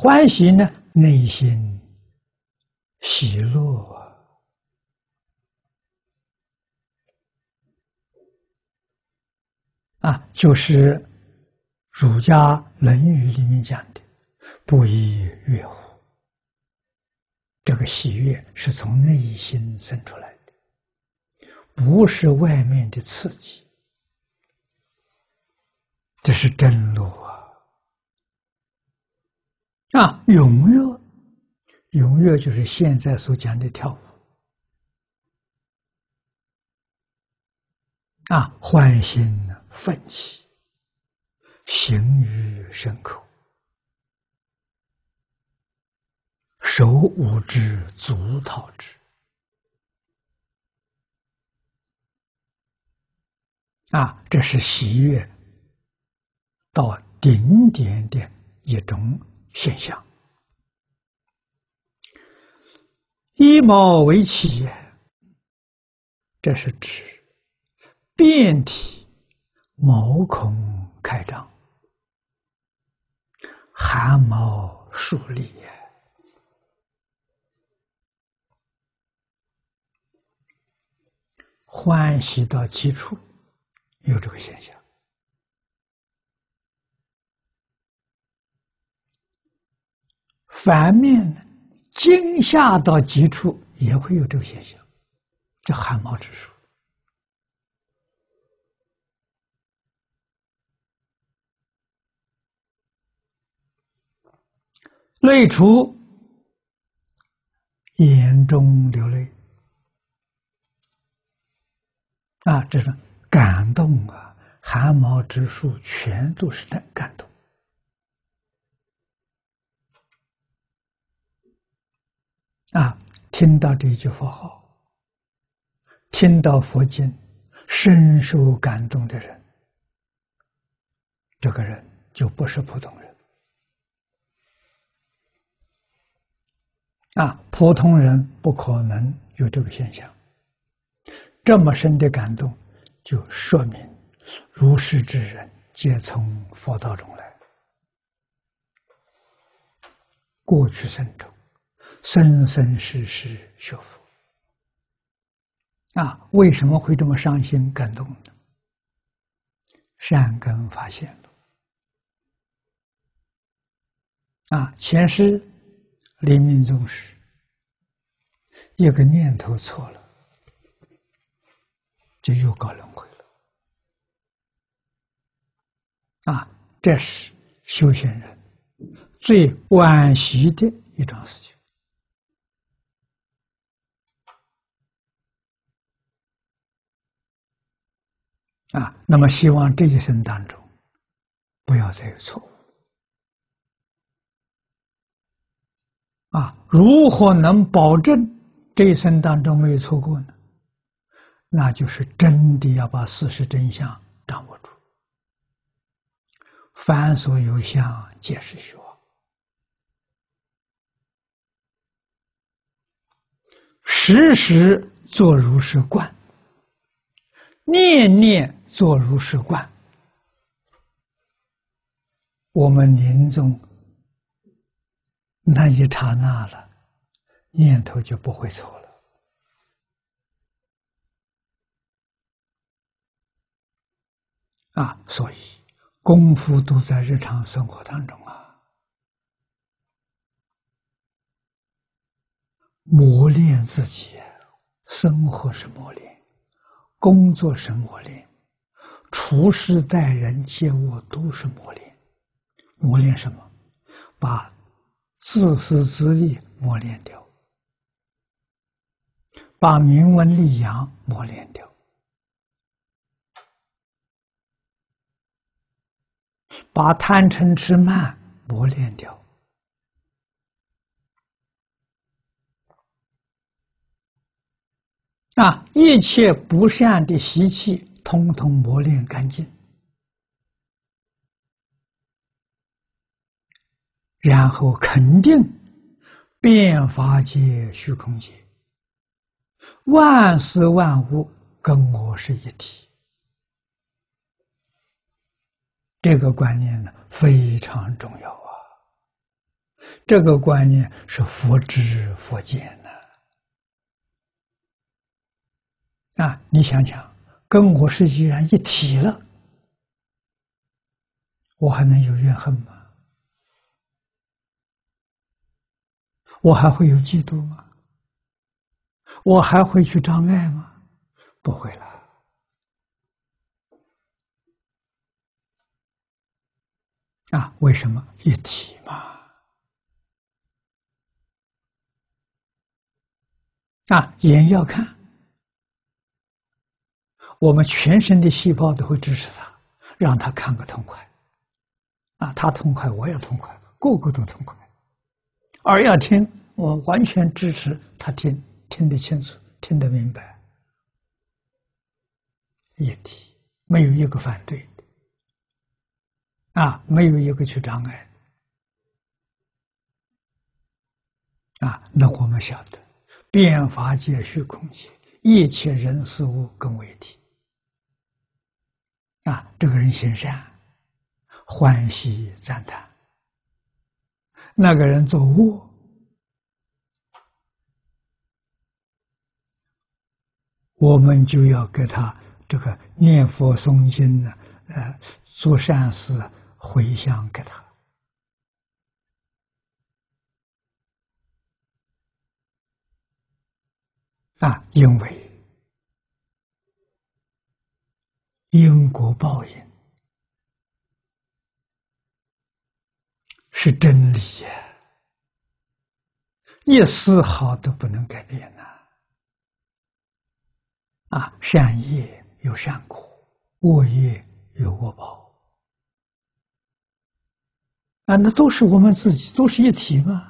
欢喜呢，内心喜乐啊，就是儒家《论语》里面讲的“不亦乐乎”。这个喜悦是从内心生出来的，不是外面的刺激。这是真路啊！啊，踊跃，踊跃就是现在所讲的跳舞。啊，欢欣奋起，行于身口，手舞之，足蹈之。啊，这是喜悦。到顶点的一种现象，一毛为起，这是指遍体毛孔开张，汗毛竖立，欢喜到极处，有这个现象。反面，惊吓到极处也会有这个现象，叫汗毛直竖。泪出，眼中流泪，啊，这是感动啊，汗毛直竖，全都是在感动。啊，听到这句佛号，听到佛经，深受感动的人，这个人就不是普通人。啊，普通人不可能有这个现象。这么深的感动，就说明如是之人皆从佛道中来，过去生中。生生世世学佛啊！为什么会这么伤心感动呢？善根发现了啊！前世临命终时，一个念头错了，就又搞轮回了啊！这是修行人最惋惜的一桩事情。啊，那么希望这一生当中不要再有错误。啊，如何能保证这一生当中没有错过呢？那就是真的要把事实真相掌握住。凡所有相，皆是虚妄。时时做如是观，念念。做如是观，我们临终那一刹那了，念头就不会错了啊！所以功夫都在日常生活当中啊，磨练自己，生活是磨练，工作是磨练。处事待人接物都是磨练，磨练什么？把自私自利磨练掉，把名闻利养磨练掉，把贪嗔痴慢磨练掉，啊，一切不善的习气。通通磨练干净，然后肯定变法界、虚空界，万事万物跟我是一体。这个观念呢非常重要啊！这个观念是佛知佛见的啊！你想想，跟我是既然一体了，我还能有怨恨吗？我还会有嫉妒吗？我还会去障碍吗？不会了。啊，为什么一体嘛？啊，眼要看，我们全身的细胞都会支持他，让他看个痛快。啊，他痛快，我也痛快，个个都痛快。耳要听，我完全支持他听，听得清楚，听得明白。一体，没有一个反对。啊，没有一个去障碍，啊，那我们晓得，变法界、虚空界，一切人事物更为体。啊，这个人行善，欢喜赞叹；那个人作恶，我们就要给他这个念佛诵经呢，呃，做善事。回向给他啊，因为因果报应是真理呀，一丝毫都不能改变呐！啊，善业有善果，恶业有恶报。啊，那都是我们自己，都是一体嘛。